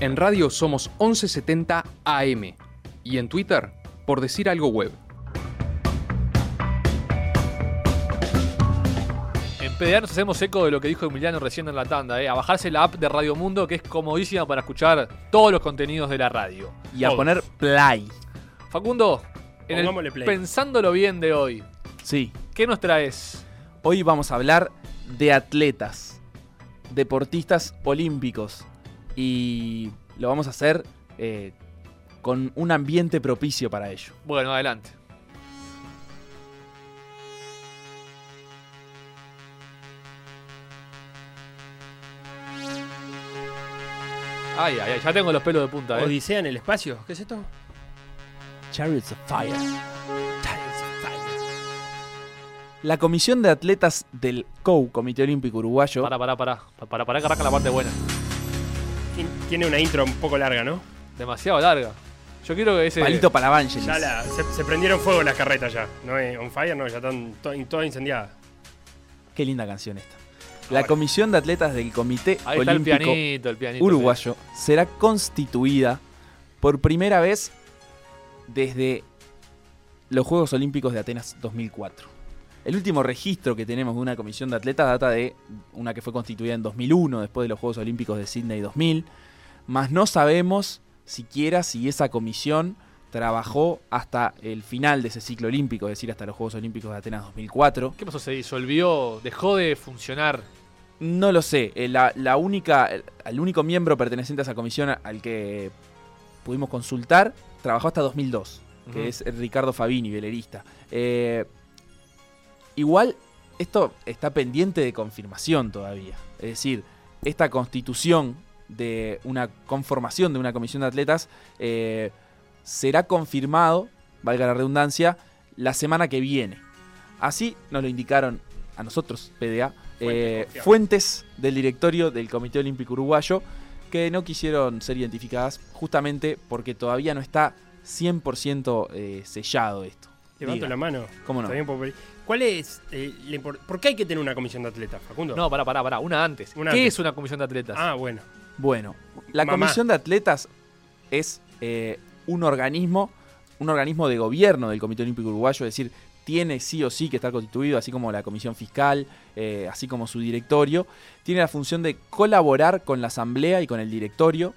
En radio somos 1170 AM y en Twitter por decir algo web. En PDA nos hacemos eco de lo que dijo Emiliano recién en la tanda, ¿eh? a bajarse la app de Radio Mundo que es comodísima para escuchar todos los contenidos de la radio. Y a Todos. poner play. Facundo, en el Pongámosle play. pensándolo bien de hoy, Sí. ¿qué nos traes? Hoy vamos a hablar de atletas, deportistas olímpicos. Y lo vamos a hacer eh, con un ambiente propicio para ello. Bueno, adelante. Ay, ay, ay, ya tengo los pelos de punta, ¿eh? Odisea en el espacio. ¿Qué es esto? Chariots of Fire. La Comisión de Atletas del COU, Comité Olímpico Uruguayo, Pará, pará, pará. Pará, pará que arranca la parte buena. Tien- Tiene una intro un poco larga, ¿no? Demasiado larga. Yo quiero que ese. palito para Vangelis. Ya la- se, se prendieron fuego las carretas ya. ¿No es on fire? No, ya están to- todas incendiadas. Qué linda canción esta. La Ahora. Comisión de Atletas del Comité Ahí está el Olímpico pianito, el pianito. Uruguayo será constituida por primera vez desde los Juegos Olímpicos de Atenas 2004. El último registro que tenemos de una comisión de atletas data de una que fue constituida en 2001, después de los Juegos Olímpicos de Sydney 2000, mas no sabemos siquiera si esa comisión trabajó hasta el final de ese ciclo olímpico, es decir, hasta los Juegos Olímpicos de Atenas 2004. ¿Qué pasó? ¿Se disolvió? ¿Dejó de funcionar? No lo sé. eh, La, la única, el, único miembro perteneciente a esa comisión al que pudimos consultar trabajó hasta 2002, que es Ricardo Fabini, velerista. Eh, igual, esto está pendiente de confirmación todavía. Es decir, esta constitución de una conformación de una comisión de atletas eh, será confirmado, valga la redundancia, la semana que viene. Así nos lo indicaron a nosotros, PDA, eh, fuentes del directorio del Comité Olímpico Uruguayo que no quisieron ser identificadas justamente porque todavía no está 100% eh, sellado esto. Levanto Diga. la mano. ¿Cómo no? ¿Cuál es eh, la ¿Por qué hay que tener una comisión de atletas, Facundo? No, pará, pará, pará. Una antes. Una ¿Qué antes. es una comisión de atletas? Ah, bueno. Bueno, la Mamá. Comisión de Atletas es eh, un organismo, un organismo de gobierno del Comité Olímpico Uruguayo, es decir, tiene sí o sí que estar constituido, así como la Comisión Fiscal, eh, así como su directorio. Tiene la función de colaborar con la Asamblea y con el directorio,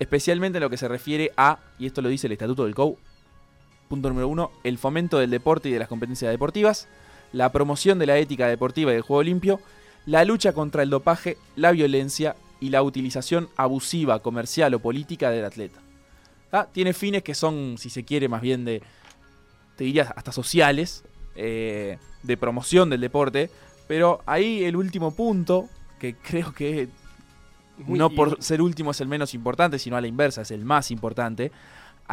especialmente en lo que se refiere a, y esto lo dice el Estatuto del COU, punto número uno, el fomento del deporte y de las competencias deportivas, la promoción de la ética deportiva y del juego limpio, la lucha contra el dopaje, la violencia y la utilización abusiva, comercial o política del atleta. ¿Ah? Tiene fines que son, si se quiere, más bien de, te diría, hasta sociales, eh, de promoción del deporte, pero ahí el último punto, que creo que Muy- no por ser último es el menos importante, sino a la inversa es el más importante,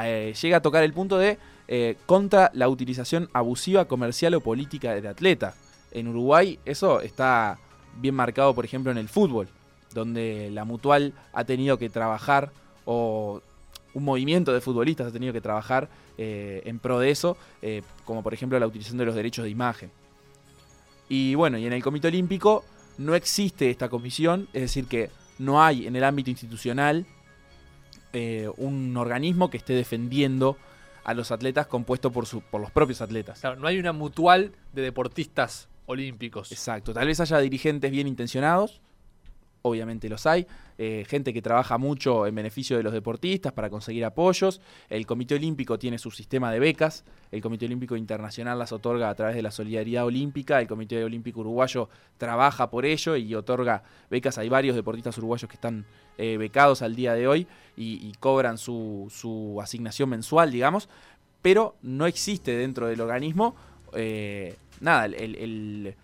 eh, llega a tocar el punto de eh, contra la utilización abusiva, comercial o política del atleta. En Uruguay eso está bien marcado, por ejemplo, en el fútbol, donde la mutual ha tenido que trabajar o un movimiento de futbolistas ha tenido que trabajar eh, en pro de eso, eh, como por ejemplo la utilización de los derechos de imagen. Y bueno, y en el Comité Olímpico no existe esta comisión, es decir, que no hay en el ámbito institucional eh, un organismo que esté defendiendo a los atletas compuesto por, su- por los propios atletas. Claro, no hay una mutual de deportistas olímpicos. Exacto, tal vez haya dirigentes bien intencionados, obviamente los hay, eh, gente que trabaja mucho en beneficio de los deportistas para conseguir apoyos, el Comité Olímpico tiene su sistema de becas, el Comité Olímpico Internacional las otorga a través de la Solidaridad Olímpica, el Comité Olímpico Uruguayo trabaja por ello y otorga becas, hay varios deportistas uruguayos que están eh, becados al día de hoy y, cobran su, asignación mensual, digamos, pero no existe dentro del organismo eh, nada, el-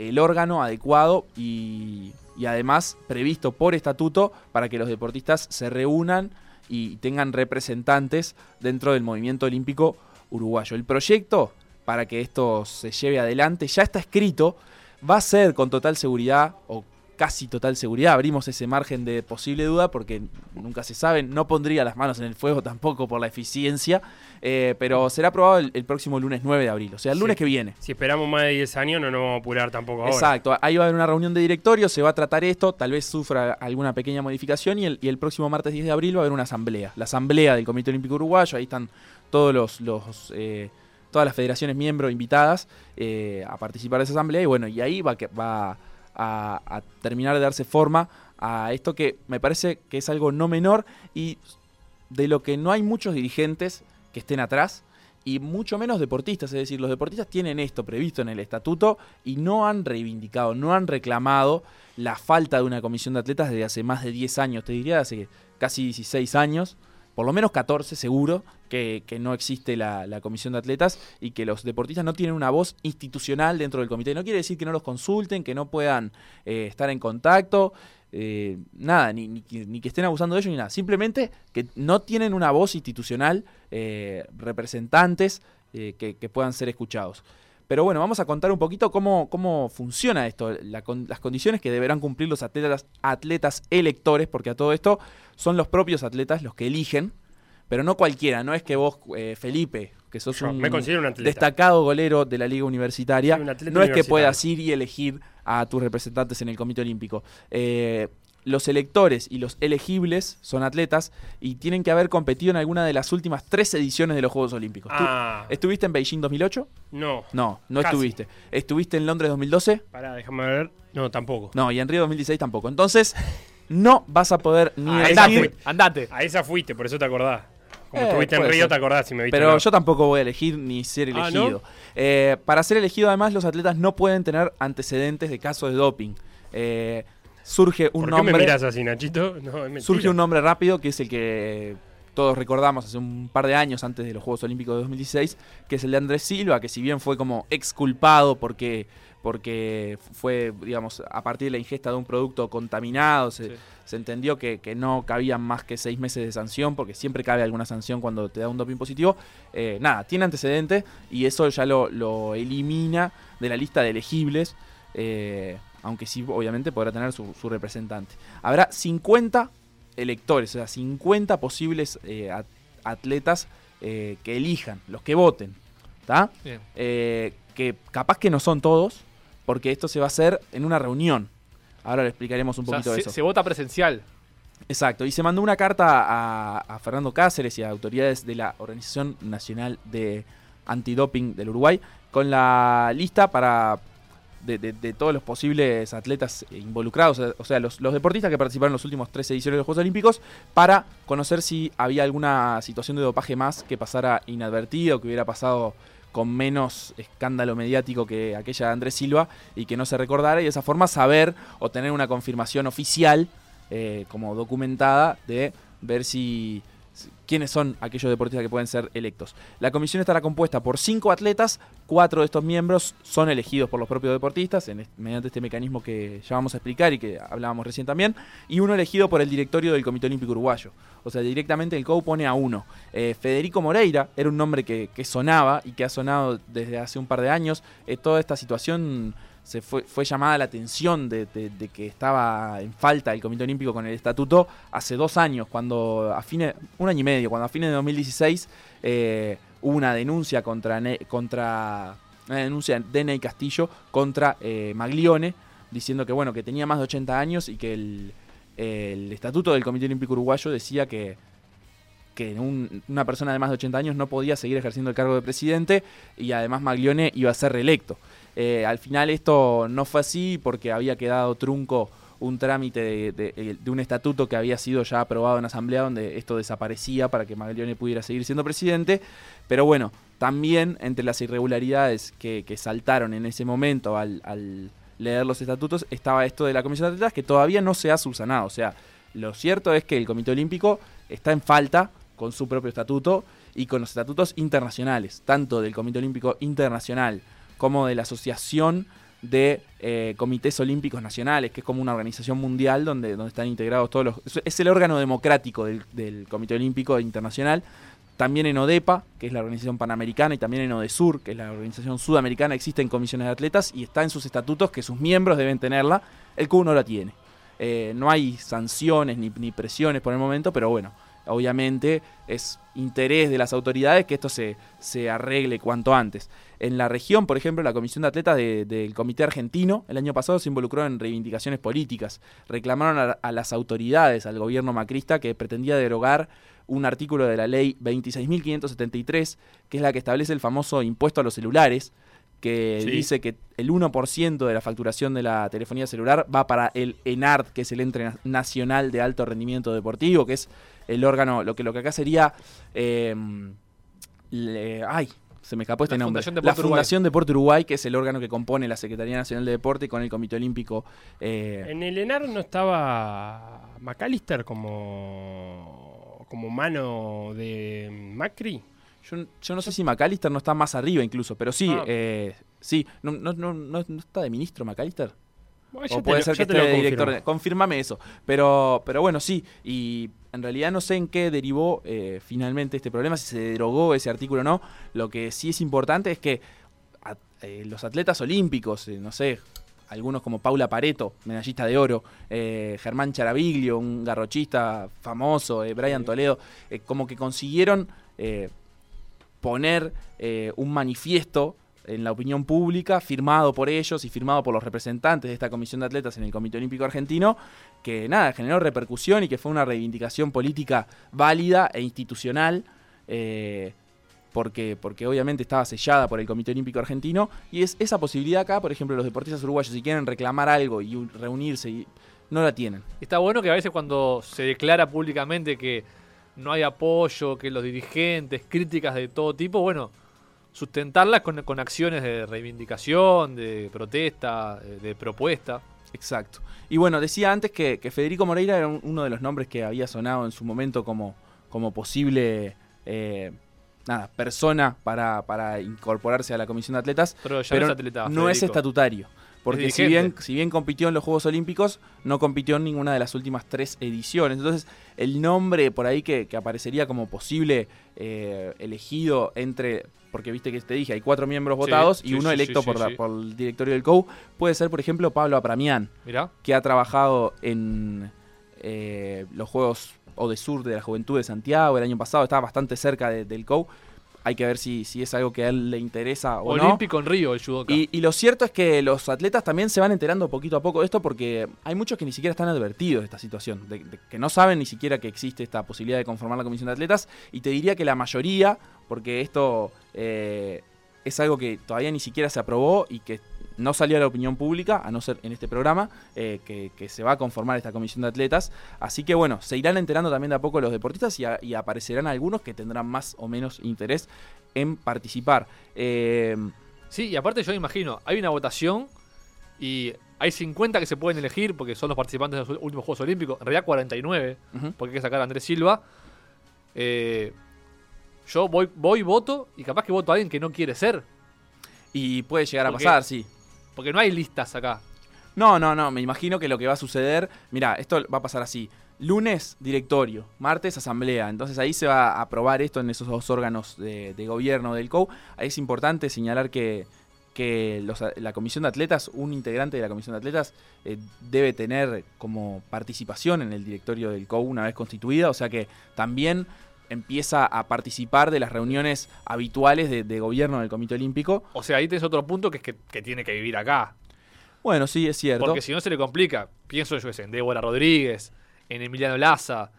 el órgano adecuado y, y además previsto por estatuto para que los deportistas se reúnan y tengan representantes dentro del movimiento olímpico uruguayo. El proyecto para que esto se lleve adelante ya está escrito, va a ser con total seguridad, o casi total seguridad. Abrimos ese margen de posible duda porque nunca se sabe. No pondría las manos en el fuego tampoco por la eficiencia, eh, pero será aprobado el, el próximo lunes 9 de abril, o sea, el lunes Sí. que viene. Si esperamos más de 10 años, no nos vamos a apurar tampoco ahora. Exacto, ahí va a haber una reunión de directorio, se va a tratar esto, tal vez sufra alguna pequeña modificación y el, y el próximo martes 10 de abril va a haber una asamblea. La asamblea del Comité Olímpico Uruguayo, ahí están todos los, los, eh, todas las federaciones miembros invitadas eh, a participar de esa asamblea y bueno, y ahí va, que, va a, terminar de darse forma a esto que me parece que es algo no menor y de lo que no hay muchos dirigentes que estén atrás y mucho menos deportistas, es decir, los deportistas tienen esto previsto en el estatuto y no han reivindicado, no han reclamado la falta de una comisión de atletas desde hace más de 10 años, te diría, hace casi 16 años, por lo menos 14 seguro, que, no existe la, comisión de atletas y que los deportistas no tienen una voz institucional dentro del comité. No quiere decir que no los consulten, que no puedan eh, estar en contacto, eh, nada, ni, ni ni que estén abusando de ellos ni nada. Simplemente que no tienen una voz institucional, eh, representantes eh, que puedan ser escuchados. Pero bueno, vamos a contar un poquito cómo, cómo funciona esto, la con- las condiciones que deberán cumplir los atletas, atletas electores, porque a todo esto son los propios atletas los que eligen, pero no cualquiera, no es que vos, eh, Felipe, que sos Yo un me considero un destacado golero de la liga universitaria, no es que puedas ir y elegir a tus representantes en el Comité Olímpico. Eh, los electores y los elegibles son atletas y tienen que haber competido en alguna de las últimas tres ediciones de los Juegos Olímpicos. ¿Tú Ah, ¿Estuviste en Beijing 2008? no. No, no Casi. estuviste. ¿Estuviste en Londres 2012? Pará, déjame ver. No, tampoco. No, y en Río 2016 tampoco. Entonces, no vas a poder ni Ah, elegir. fue. Andate. A esa fuiste, por eso te acordás. Como Eh, estuviste en Río, ser. te acordás si me viste. Pero no. yo tampoco voy a elegir ni ser Ah, elegido. ¿no? Eh, para ser elegido, además, los atletas no pueden tener antecedentes de casos de doping. Eh, surge un ¿Por qué me nombre. así, Nachito? No. Surge un nombre rápido que es el que todos recordamos hace un par de años antes de los Juegos Olímpicos de 2016, que es el de Andrés Silva, que si bien fue como exculpado porque, porque fue, digamos, a partir de la ingesta de un producto contaminado, se, Sí. se entendió que, que no cabían más que seis meses de sanción, porque siempre cabe alguna sanción cuando te da un doping positivo. Eh, nada, tiene antecedentes y eso ya lo, lo elimina de la lista de elegibles. eh, aunque sí, obviamente, podrá tener su, su representante. Habrá 50 electores, o sea, 50 posibles eh, at- atletas eh, que elijan, los que voten. ¿Está? Eh, que capaz que no son todos, porque esto se va a hacer en una reunión. Ahora le explicaremos un O sea, poquito de se, eso. se vota presencial. Exacto, y se mandó una carta a, a Fernando Cáceres y a autoridades de la Organización Nacional de Antidoping del Uruguay con la lista para de, de- de todos los posibles atletas involucrados, o sea, los, los deportistas que participaron en los últimos tres ediciones de los Juegos Olímpicos, para conocer si había alguna situación de dopaje más que pasara inadvertido, que hubiera pasado con menos escándalo mediático que aquella de Andrés Silva y que no se recordara y de esa forma saber o tener una confirmación oficial eh, como documentada de ver si- quiénes son aquellos deportistas que pueden ser electos. La comisión estará compuesta por cinco atletas, cuatro de estos miembros son elegidos por los propios deportistas mediante este mecanismo que ya vamos a explicar y que hablábamos recién también, y uno elegido por el directorio del Comité Olímpico Uruguayo. O sea, directamente el COU pone a uno. Eh, Federico Moreira era un nombre que, que sonaba y que ha sonado desde hace un par de años. Eh, toda esta situación se fue, fue llamada la atención de, que estaba en falta el Comité Olímpico con el estatuto hace dos años, cuando a fines, un año y medio, cuando a fines de 2016 eh, hubo una denuncia contra, contra una denuncia de Ney Castillo contra eh, Maglione, diciendo que bueno, que tenía más de 80 años y que el, el estatuto del Comité Olímpico Uruguayo decía que que un- una persona de más de 80 años no podía seguir ejerciendo el cargo de presidente y además Maglione iba a ser reelecto. Eh, al final esto no fue así porque había quedado trunco un trámite de, de- un estatuto que había sido ya aprobado en asamblea donde esto desaparecía para que Maglione pudiera seguir siendo presidente. Pero bueno, también entre las irregularidades que, que saltaron en ese momento al, al leer los estatutos estaba esto de la Comisión de Atletas que todavía no se ha subsanado. O sea, lo cierto es que el Comité Olímpico está en falta con su propio estatuto y con los estatutos internacionales, tanto del Comité Olímpico Internacional como de la Asociación de eh, Comités Olímpicos Nacionales, que es como una organización mundial donde, donde están integrados todos los... es- el órgano democrático del, Comité Olímpico Internacional. también en ODEPA, que es la organización panamericana, y también en ODESUR, que es la organización sudamericana, existen comisiones de atletas y está en sus estatutos que sus miembros deben tenerla. El CUB no la tiene. Eh, no hay sanciones ni presiones por el momento, pero bueno, obviamente es interés de las autoridades que esto se, se arregle cuanto antes. En la región, por ejemplo, la Comisión de Atletas de- del Comité Argentino el año pasado se involucró en reivindicaciones políticas. Reclamaron a, a las autoridades, al gobierno macrista, que pretendía derogar un artículo de la ley 26.573, que es la que establece el famoso impuesto a los celulares, que Sí. dice que el 1% de la facturación de la telefonía celular va para el ENARD, que es el Ente Na- Nacional de Alto Rendimiento Deportivo, que es el órgano, lo que, lo que acá sería... eh, le- ay, se me escapó este La nombre. Fundación la Deporte Uruguay. Fundación Deporte Uruguay, que es el órgano que compone la Secretaría Nacional de Deporte con el Comité Olímpico. eh, En el ENAR no estaba McAllister como, como mano de Macri. Yo, yo no sé si McAllister no está más arriba incluso, pero sí, Ah. eh, sí. No, no, no, no- está de ministro McAllister? Bueno, O puede lo- ser que esté de director. Confírmame eso. Pero, pero bueno, sí. Y en realidad no sé en qué derivó eh, finalmente este problema, si se derogó ese artículo o no. Lo que sí es importante es que a- eh, los atletas olímpicos, eh, no sé, algunos como Paula Pareto, medallista de oro, Germán Charaviglio, un garrochista famoso, Brian. Toledo, como que consiguieron poner eh, un manifiesto en la opinión pública, firmado por ellos y firmado por los representantes de esta comisión de atletas en el Comité Olímpico Argentino, que nada, generó repercusión y que fue una reivindicación política válida e institucional, eh, porque, porque obviamente estaba sellada por el Comité Olímpico Argentino, y es esa posibilidad acá, por ejemplo, los deportistas uruguayos, si quieren reclamar algo y un- reunirse, y, no la tienen. Está bueno que a veces cuando se declara públicamente que no hay apoyo, que los dirigentes, críticas de todo tipo, bueno, sustentarlas con, con acciones de reivindicación, de protesta, de, propuesta. Exacto. Y bueno, decía antes que, que Federico Moreira era un- uno de los nombres que había sonado en su momento como, como posible eh, nada, persona para, para incorporarse a la comisión de atletas, Pero ya pero no es atleta. no es estatutario. Porque si bien, si bien compitió en los Juegos Olímpicos, no compitió en ninguna de las últimas tres ediciones. Entonces, el nombre por ahí que, que aparecería como posible eh, elegido entre, porque viste que te dije, hay cuatro miembros Sí, votados y uno sí, electo por, la- por el directorio del COU, puede ser, por ejemplo, Pablo Apramián Mirá. que ha trabajado en eh, los Juegos o de Sur de la Juventud de Santiago el año pasado, estaba bastante cerca de- del COU. Hay que ver si, si es algo que a él le interesa o no. Olímpico en Río, el judoka. Y, y lo cierto es que los atletas también se van enterando poquito a poco de esto porque hay muchos que ni siquiera están advertidos de esta situación, de, de que no saben ni siquiera que existe esta posibilidad de conformar la comisión de atletas y te diría que la mayoría, porque esto eh, es algo que todavía ni siquiera se aprobó y que no salió a la opinión pública, a no ser en este programa, eh, que, que se va a conformar esta comisión de atletas. Así que bueno, se irán enterando también de a poco los deportistas y, a- y aparecerán algunos que tendrán más o menos interés en participar. Eh, Sí, y aparte yo imagino, hay una votación y hay 50 que se pueden elegir porque son los participantes de los últimos Juegos Olímpicos. En realidad 49, ujú. porque hay que sacar a Andrés Silva. Eh, yo voy, voy, voto y capaz que voto a alguien que no quiere ser. Y puede llegar a pasar, sí. Porque no hay listas acá. No, no, no, me imagino que lo que va a suceder, mira, esto va a pasar así. Lunes, directorio. Martes, asamblea. Entonces ahí se va a aprobar esto en esos dos órganos de, de gobierno del COU. Ahí es importante señalar que, que la comisión de atletas, un integrante de la comisión de atletas, eh, debe tener como participación en el directorio del COU una vez constituida. O sea que también empieza a participar de las reuniones habituales de, de gobierno del Comité Olímpico. O sea, ahí tenés otro punto que es que, que tiene que vivir acá. Bueno, sí, es cierto. Porque si no se le complica. Pienso yo en Débora Rodríguez, en Emiliano Laza,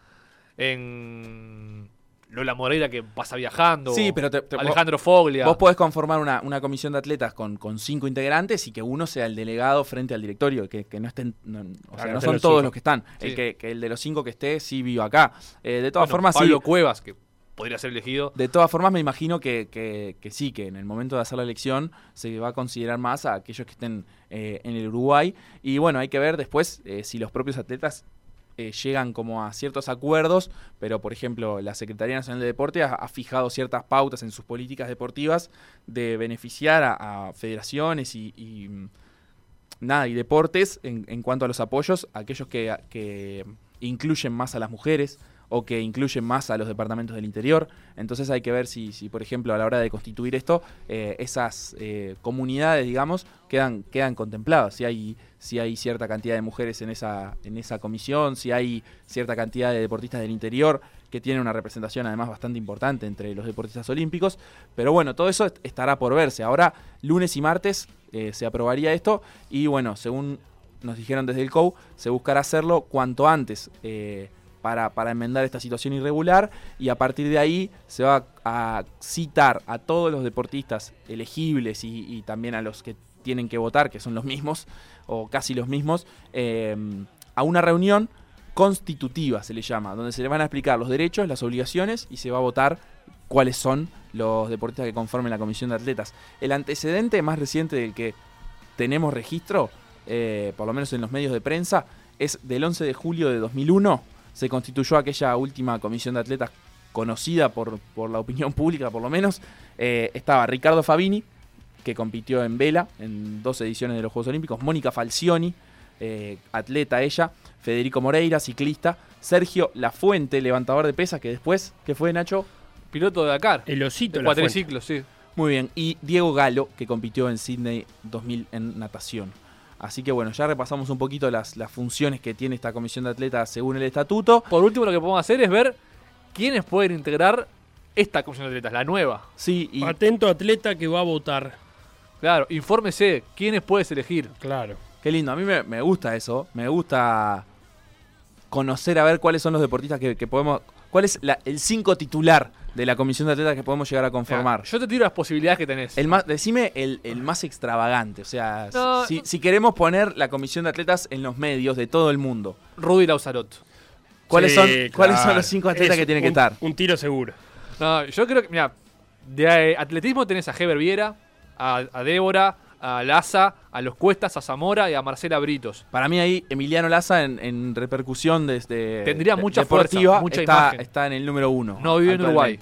en Lola Moreira que pasa viajando. Sí, pero te- te- Alejandro Foglia. Vos podés conformar una, una comisión de atletas con, con cinco integrantes y que uno sea el delegado frente al directorio, que, que no estén, no, o sea, Claro, no estén son los todos cinco. los que están. Sí. El que, que el de los cinco que esté sí vivo acá. Eh, de todas Bueno, formas, Pablo sí. Cuevas, que podría ser elegido. De todas formas, me imagino que, que- que sí, que en el momento de hacer la elección se va a considerar más a aquellos que estén eh, en el Uruguay. Y bueno, hay que ver después eh, si los propios atletas eh, llegan como a ciertos acuerdos, pero por ejemplo, la Secretaría Nacional de Deporte ha, fijado ciertas pautas en sus políticas deportivas de beneficiar a, federaciones y, y, mm, nada, y deportes en, en cuanto a los apoyos, aquellos que, que incluyen más a las mujeres o que incluyen más a los departamentos del interior. Entonces hay que ver si, si por ejemplo, a la hora de constituir esto, eh, esas eh, comunidades, digamos, quedan, quedan contempladas. Si hay, si hay cierta cantidad de mujeres en esa, en esa comisión, si hay cierta cantidad de deportistas del interior que tienen una representación además bastante importante entre los deportistas olímpicos. Pero bueno, todo eso est- estará por verse. Ahora, lunes y martes eh, se aprobaría esto y bueno, según nos dijeron desde el COU, se buscará hacerlo cuanto antes para, para enmendar esta situación irregular y a partir de ahí se va a citar a todos los deportistas elegibles y, también a los que tienen que votar, que son los mismos o casi los mismos, eh, a una reunión constitutiva, se le llama, donde se le van a explicar los derechos, las obligaciones y se va a votar cuáles son los deportistas que conformen la comisión de atletas. El antecedente más reciente del que tenemos registro, eh, por lo menos en los medios de prensa, es del 11 de julio de 2001. Se constituyó aquella última comisión de atletas conocida por, por la opinión pública, por lo menos. Eh, estaba Ricardo Fabini, que compitió en vela en dos ediciones de los Juegos Olímpicos, Mónica Falcioni, eh, atleta ella, Federico Moreira, ciclista, Sergio Lafuente, levantador de pesas, que después, ¿qué fue Nacho? Piloto de Dakar. El osito. Fuente. cuatriciclo, sí. Muy bien, y Diego Galo, que compitió en Sydney 2000 en natación. Así que bueno, ya repasamos un poquito las, las funciones que tiene esta comisión de atletas según el estatuto. Por último, lo que podemos hacer es ver quiénes pueden integrar esta comisión de atletas, la nueva. Sí, y Atento atleta que va a votar. Claro, infórmese quiénes puedes elegir. Claro. qué lindo, a mí me, me gusta eso, me gusta conocer a ver cuáles son los deportistas que, que podemos... ¿Cuál es la- el 5 titular de la comisión de atletas que podemos llegar a conformar? Mira, Yo te tiro las posibilidades que tenés. El más, decime el, el más extravagante, o sea, No, si, no. si queremos poner la comisión de atletas en los medios de todo el mundo, Rudy Lauzarot. ¿cuáles, Sí, son, ¿cuáles son los cinco atletas Es que tienen que estar? Un tiro seguro. No, yo creo que, mira, de eh, atletismo tenés a Heber Viera, a, a Débora, a Laza, a los Cuestas, a Zamora y a Marcela Britos. Para mí ahí Emiliano Laza en, en repercusión desde Tendría mucha deportiva fuerza, mucha está, imagen. está en el número uno. No vive en Uruguay.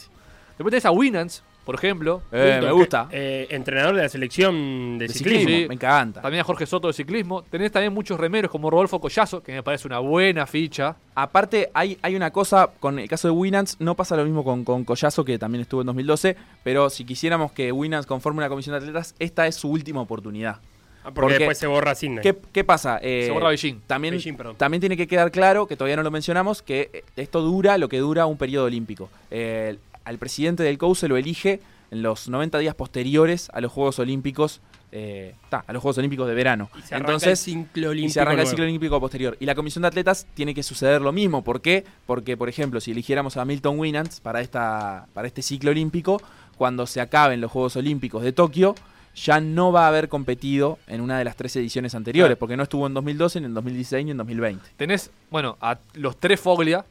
Después tenés a Winans, por ejemplo. Eh, me gusta. Eh, entrenador de la selección de, De ciclismo. ciclismo, Sí. me encanta. También a Jorge Soto de ciclismo. Tenés también muchos remeros como Rodolfo Collazo, que me parece una buena ficha. Aparte, hay, hay una cosa, con el caso de Winans, no pasa lo mismo con, con Collazo, que también estuvo en 2012, pero si quisiéramos que Winans conforme una comisión de atletas, esta es su última oportunidad. Ah, porque, Porque- después se borra Sydney. ¿Qué, qué pasa? Eh, Se borra Beijing. También, Beijing, perdón. también tiene que quedar claro, que todavía no lo mencionamos, que esto dura lo que dura un periodo olímpico. Eh, al presidente del COU se lo elige en los 90 días posteriores a los Juegos Olímpicos, eh, ta, a los Juegos Olímpicos de verano. Y se arranca Entonces, el ciclo olímpico. y se arranca el ciclo olímpico posterior. Y la comisión de atletas tiene que suceder lo mismo. ¿Por qué? Porque, por ejemplo, si eligiéramos a Milton Winans para, esta, para este ciclo olímpico, cuando se acaben los Juegos Olímpicos de Tokio, ya no va a haber competido en una de las tres ediciones anteriores, porque no estuvo en 2012, ni en 2016, ni en 2020. Tenés, bueno, a los tres Foglia,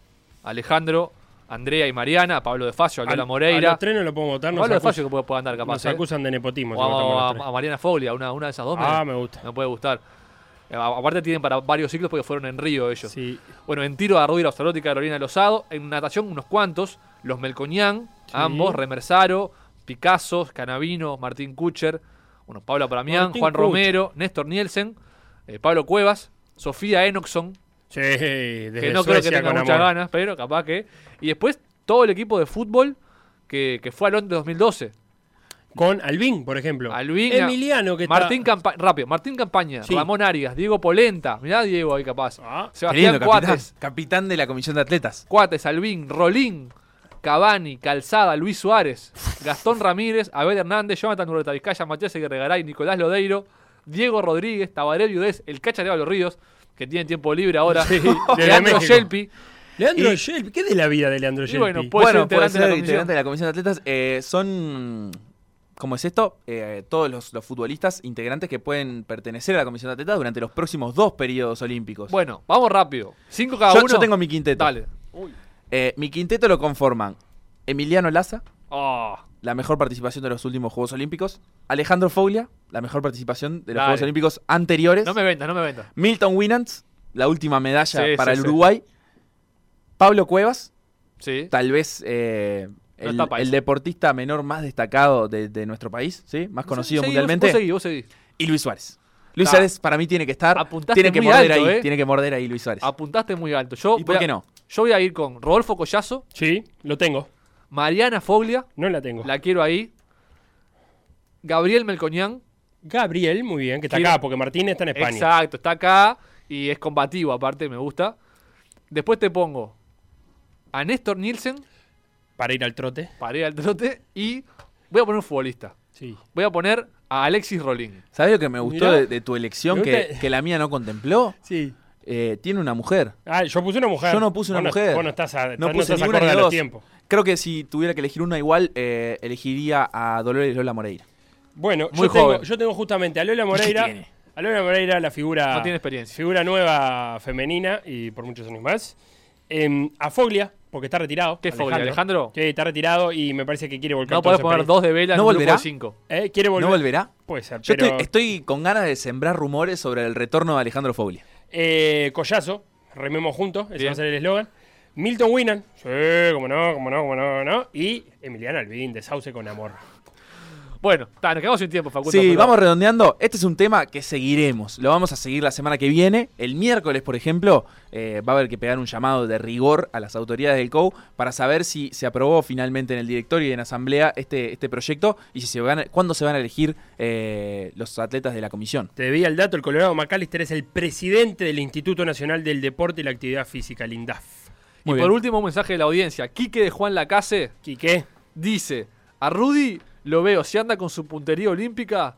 Alejandro, Andrea y Mariana, Pablo de Facio, a Lola Moreira. A los tres no lo puedo votar. Pablo de Facio que puede, puede andar capaz. nos ¿eh? acusan de nepotismo. O a, a- a Mariana Foglia, una, una de esas dos. Ah, me gusta. me puede gustar. Eh, Aparte tienen para varios ciclos porque fueron en Río ellos. Sí. Bueno, en tiro a Rudy y Carolina Lozado. En natación unos cuantos. Los Melcoñán, Sí. ambos. Remersaro, Picasso, Canavino, Martín Kucher. Bueno, Pablo Paramián, Martín Juan. Romero, Néstor Nielsen, eh, Pablo Cuevas, Sofía Enoxon, Sí, desde que no creo que tenga muchas amor. ganas, pero capaz que. Y después todo el equipo de fútbol que, que fue al Londres 2012. Con Albín, por ejemplo. Albín, Emiliano, que Martín está... Campa rápido, Martín Campaña, Sí. Ramón Arias, Diego Polenta, mirá Diego ahí capaz. Ah, Sebastián lindo, capitán, Cuates, capitán de la comisión de atletas. Cuates, Albín, Rolín, Cavani, Calzada, Luis Suárez, Gastón Ramírez, Abel Hernández, Jonathan Ureta Vizcaya, Matías Guerregaray, Nicolás Lodeiro, Diego Rodríguez, Tabaré Viudés, el Cacha de los Ríos, que tiene tiempo libre ahora, Sí, Leandro. Shelpi, Leandro Shelby. ¿Qué de la vida de Leandro Y Shelby? bueno, Puede ser bueno, puede integrante de la ser comisión. integrante de la comisión de atletas. Eh, son, ¿cómo es esto? Eh, todos los, los futbolistas integrantes que pueden pertenecer a la comisión de atletas durante los próximos dos periodos olímpicos. Bueno, vamos rápido. Cinco cada yo, uno. yo tengo mi quinteto. Dale. Eh, mi quinteto lo conforman Emiliano Laza, Oh, la mejor participación de los últimos Juegos Olímpicos. Alejandro Foglia, la mejor participación de los Dale. Juegos Olímpicos anteriores. no me ventas, no me ventas. Milton Winans, la última medalla Sí, para sí, el sí. Uruguay. Pablo Cuevas, Sí. tal vez eh, No el, deportista menor más destacado de, de nuestro país, ¿sí? más conocido Seguí, mundialmente. Vos, vos seguí, vos seguí. Y Luis Suárez. Luis. Suárez para mí tiene que estar. Apuntaste Tiene que muy morder alto, ahí, eh. tiene que morder ahí Luis Suárez. Apuntaste muy alto. Yo ¿Y por a- qué no? Yo voy a ir con Rodolfo Collazo, Sí, lo tengo. Mariana Foglia, No la tengo. la quiero ahí. Gabriel Melcoñán, Gabriel, muy bien, que está Quiero- acá, porque Martín está en España. exacto, está acá y es combativo, aparte, me gusta. Después te pongo a Néstor Nielsen Para ir al trote. para ir al trote y voy a poner un futbolista. Sí. Voy a poner a Alexis Rolín. ¿Sabes lo que me gustó Mirá. de, de tu elección que, que la mía no contempló? Sí. Eh, tiene una mujer. Ah, yo puse una mujer. Yo no puse una mujer. Vos no estás, a, No no puse estás acorde a los tiempos. Creo que si tuviera que elegir una igual, eh, elegiría a Dolores Lola Moreira. Bueno, Muy yo, tengo, joven. yo tengo justamente a Lola Moreira. tiene? A Lola Moreira, la figura. No tiene experiencia. Figura nueva femenina y por muchos años más. Em, a Foglia, porque está retirado. ¿Qué Foglia, Alejandro? Sí, está retirado y me parece que quiere volcar No podés poner dos de vela en ¿No un grupo volverá? de cinco. ¿Eh? ¿Quiere volver? ¿No volverá? Puede ser, Yo pero... estoy, estoy con ganas de sembrar rumores sobre el retorno de Alejandro Foglia. Eh, Collazo, rememos juntos, ese Bien. va a ser el eslogan. Milton Winan, sí, como no, como no, como no, no. Y Emiliano Alvin, de Sauce con amor. Bueno, ta, nos quedamos sin tiempo, Facundo. Sí, pero- vamos redondeando. Este es un tema que seguiremos. Lo vamos a seguir la semana que viene. El miércoles, por ejemplo, eh, va a haber que pegar un llamado de rigor a las autoridades del COU para saber si se aprobó finalmente en el directorio y en asamblea este, este proyecto y si se van a- cuándo se van a elegir eh, los atletas de la comisión. Te debía el dato, el Colorado McAllister es el presidente del Instituto Nacional del Deporte y la Actividad Física, el INDAF. Y por último, un mensaje de la audiencia. Quique de Juan Lacase Quique, dice: A Rudy lo veo, si anda con su puntería olímpica,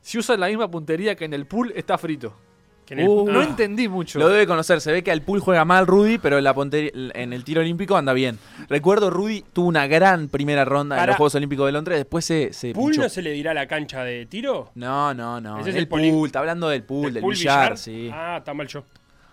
si usa la misma puntería que en el pool, está frito. que en el- Uh, No Ah, entendí mucho. Lo debe conocer. Se ve que al pool juega mal Rudy, pero en, la en el tiro olímpico anda bien. Recuerdo, Rudy tuvo una gran primera ronda en Pará. los Juegos Olímpicos de Londres. Después se, se ¿Pool pinchó. no se le dirá la cancha de tiro? No, no, no. Ese es el pool, está hablando del pool, del, pool billar, sí. Ah, está mal yo.